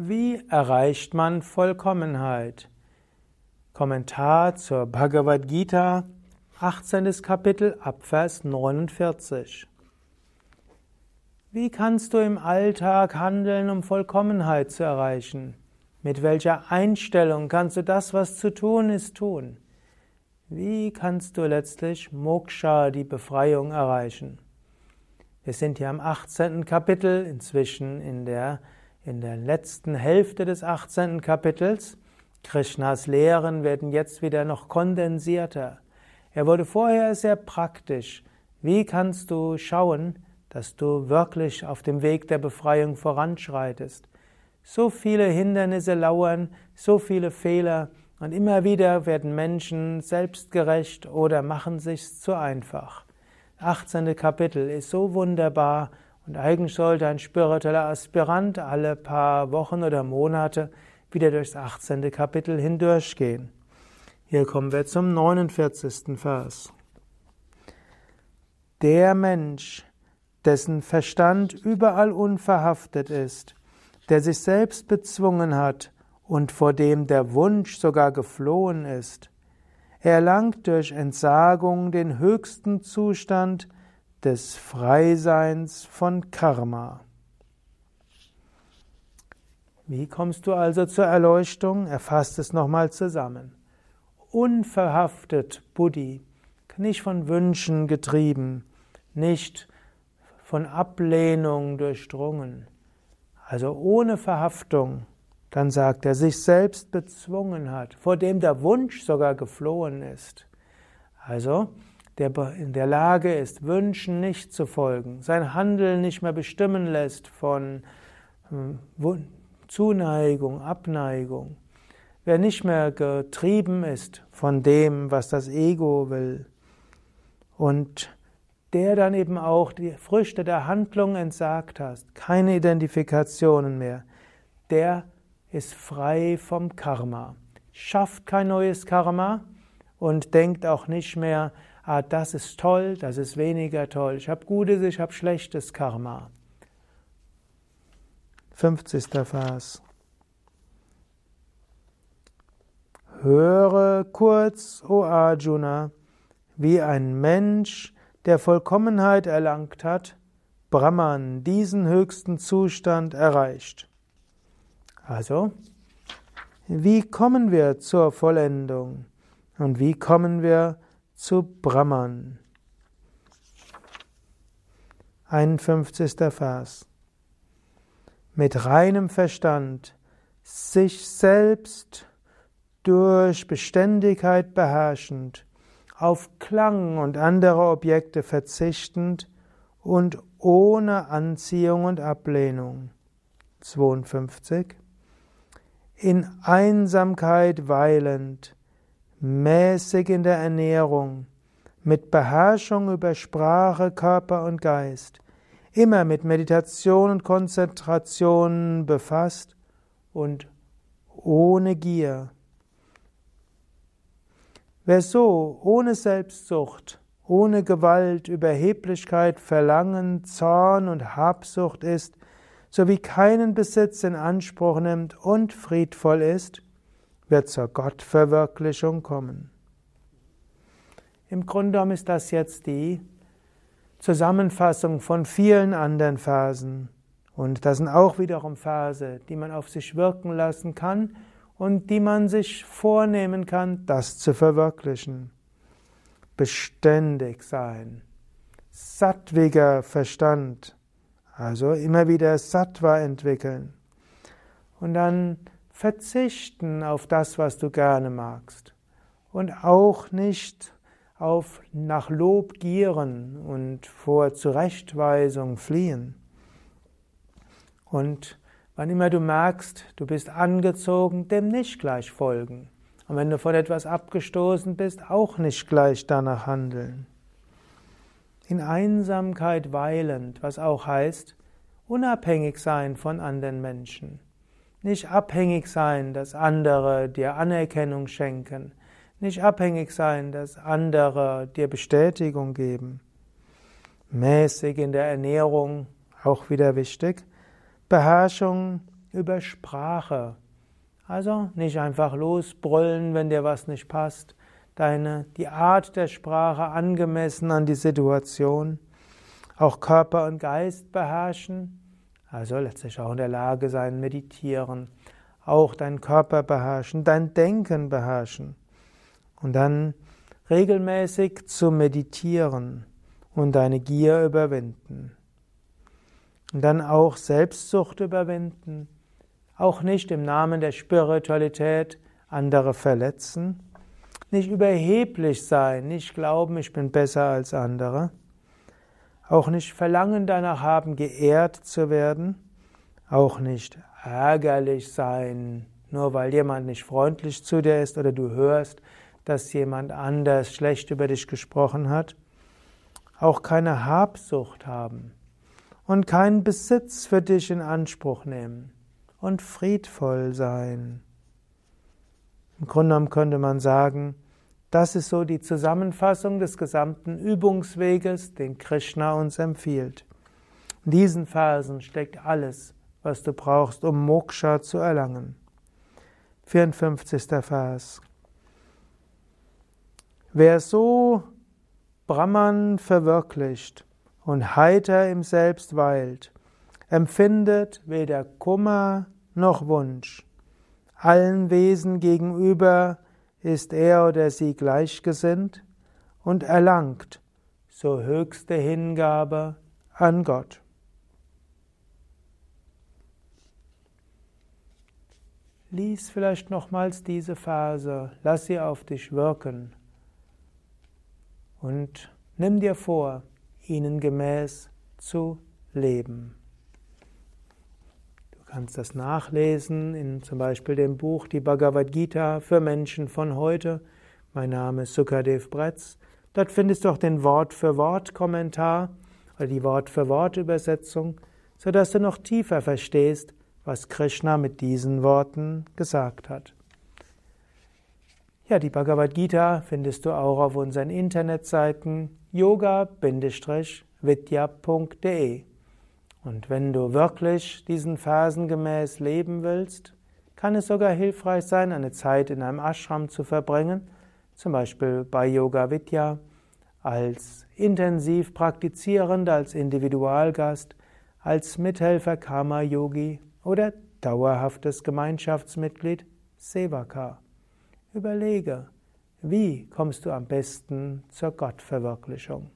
Wie erreicht man Vollkommenheit? Kommentar zur Bhagavad Gita, 18. Kapitel, Abvers 49. Wie kannst du im Alltag handeln, um Vollkommenheit zu erreichen? Mit welcher Einstellung kannst du das, was zu tun ist, tun? Wie kannst du letztlich Moksha, die Befreiung, erreichen? Wir sind hier am 18. Kapitel, inzwischen in der in der letzten Hälfte des 18. Kapitels. Krishnas Lehren werden jetzt wieder noch kondensierter. Er wurde vorher sehr praktisch. Wie kannst du schauen, dass du wirklich auf dem Weg der Befreiung voranschreitest? So viele Hindernisse lauern, so viele Fehler, und immer wieder werden Menschen selbstgerecht oder machen sich's zu einfach. 18. Kapitel ist so wunderbar und eigentlich sollte ein spiritueller Aspirant alle paar Wochen oder Monate wieder durchs 18. Kapitel hindurchgehen. Hier kommen wir zum 49. Vers. Der Mensch, dessen Verstand überall unverhaftet ist, der sich selbst bezwungen hat und vor dem der Wunsch sogar geflohen ist, er erlangt durch Entsagung den höchsten Zustand des Freiseins von Karma. Wie kommst du also zur Erleuchtung? Erfasst es nochmal zusammen. Unverhaftet Buddhi, nicht von Wünschen getrieben, nicht von Ablehnung durchdrungen, also ohne Verhaftung, dann sagt er, sich selbst bezwungen hat, vor dem der Wunsch sogar geflohen ist. Also, der in der Lage ist, Wünschen nicht zu folgen, sein Handeln nicht mehr bestimmen lässt von hm, Zuneigung, Abneigung, wer nicht mehr getrieben ist von dem, was das Ego will und der dann eben auch die Früchte der Handlung entsagt hast, keine Identifikationen mehr, der ist frei vom Karma, schafft kein neues Karma und denkt auch nicht mehr, ah, das ist toll, das ist weniger toll, ich habe gutes, ich habe schlechtes Karma. 50. Vers. Höre kurz, o Arjuna, wie ein Mensch, der Vollkommenheit erlangt hat, Brahman diesen höchsten Zustand erreicht. Also, wie kommen wir zur Vollendung? Und wie kommen wir zu Brahman. 51. Vers. Mit reinem Verstand sich selbst durch Beständigkeit beherrschend, auf Klang und andere Objekte verzichtend und ohne Anziehung und Ablehnung. 52. In Einsamkeit weilend, mäßig in der Ernährung, mit Beherrschung über Sprache, Körper und Geist, immer mit Meditation und Konzentration befasst und ohne Gier. Wer so ohne Selbstsucht, ohne Gewalt, Überheblichkeit, Verlangen, Zorn und Habsucht ist, sowie keinen Besitz in Anspruch nimmt und friedvoll ist, wird zur Gottverwirklichung kommen. Im Grunde genommen ist das jetzt die Zusammenfassung von vielen anderen Versen. Und das sind auch wiederum Verse, die man auf sich wirken lassen kann und die man sich vornehmen kann, das zu verwirklichen. Beständig sein, sattwiger Verstand, also immer wieder Sattva entwickeln. Und dann verzichten auf das, was du gerne magst und auch nicht auf nach Lob gieren und vor Zurechtweisung fliehen. Und wann immer du merkst, du bist angezogen, dem nicht gleich folgen. Und wenn du von etwas abgestoßen bist, auch nicht gleich danach handeln. In Einsamkeit weilend, was auch heißt, unabhängig sein von anderen Menschen. Nicht abhängig sein, dass andere dir Anerkennung schenken. Nicht abhängig sein, dass andere dir Bestätigung geben. Mäßig in der Ernährung, auch wieder wichtig. Beherrschung über Sprache. Also nicht einfach losbrüllen, wenn dir was nicht passt. Deine, die Art der Sprache angemessen an die Situation. Auch Körper und Geist beherrschen. Also letztlich auch in der Lage sein, meditieren. Auch deinen Körper beherrschen, dein Denken beherrschen. Und dann regelmäßig zu meditieren und deine Gier überwinden. Und dann auch Selbstsucht überwinden, auch nicht im Namen der Spiritualität andere verletzen, nicht überheblich sein, nicht glauben, ich bin besser als andere, auch nicht Verlangen danach haben, geehrt zu werden, auch nicht ärgerlich sein, nur weil jemand nicht freundlich zu dir ist oder du hörst, dass jemand anders schlecht über dich gesprochen hat, auch keine Habsucht haben und keinen Besitz für dich in Anspruch nehmen und friedvoll sein. Im Grunde genommen könnte man sagen, das ist so die Zusammenfassung des gesamten Übungsweges, den Krishna uns empfiehlt. In diesen Versen steckt alles, was du brauchst, um Moksha zu erlangen. 54. Vers. Wer so Brahman verwirklicht und heiter im Selbst weilt, empfindet weder Kummer noch Wunsch. Allen Wesen gegenüber ist er oder sie gleichgesinnt und erlangt so höchste Hingabe an Gott. Lies vielleicht nochmals diese Verse, lass sie auf dich wirken und nimm dir vor, ihnen gemäß zu leben. Du kannst das nachlesen in zum Beispiel dem Buch Die Bhagavad Gita für Menschen von heute. Mein Name ist Sukadev Bretz. Dort findest du auch den Wort-für-Wort-Kommentar oder die Wort-für-Wort-Übersetzung, sodass du noch tiefer verstehst, was Krishna mit diesen Worten gesagt hat. Ja, die Bhagavad Gita findest du auch auf unseren Internetseiten yoga-vidya.de. Und wenn du wirklich diesen Versen gemäß leben willst, kann es sogar hilfreich sein, eine Zeit in einem Ashram zu verbringen, zum Beispiel bei Yoga Vidya, als intensiv Praktizierender, als Individualgast, als Mithelfer Karma Yogi oder dauerhaftes Gemeinschaftsmitglied Sevaka. Überlege, wie kommst du am besten zur Gottverwirklichung?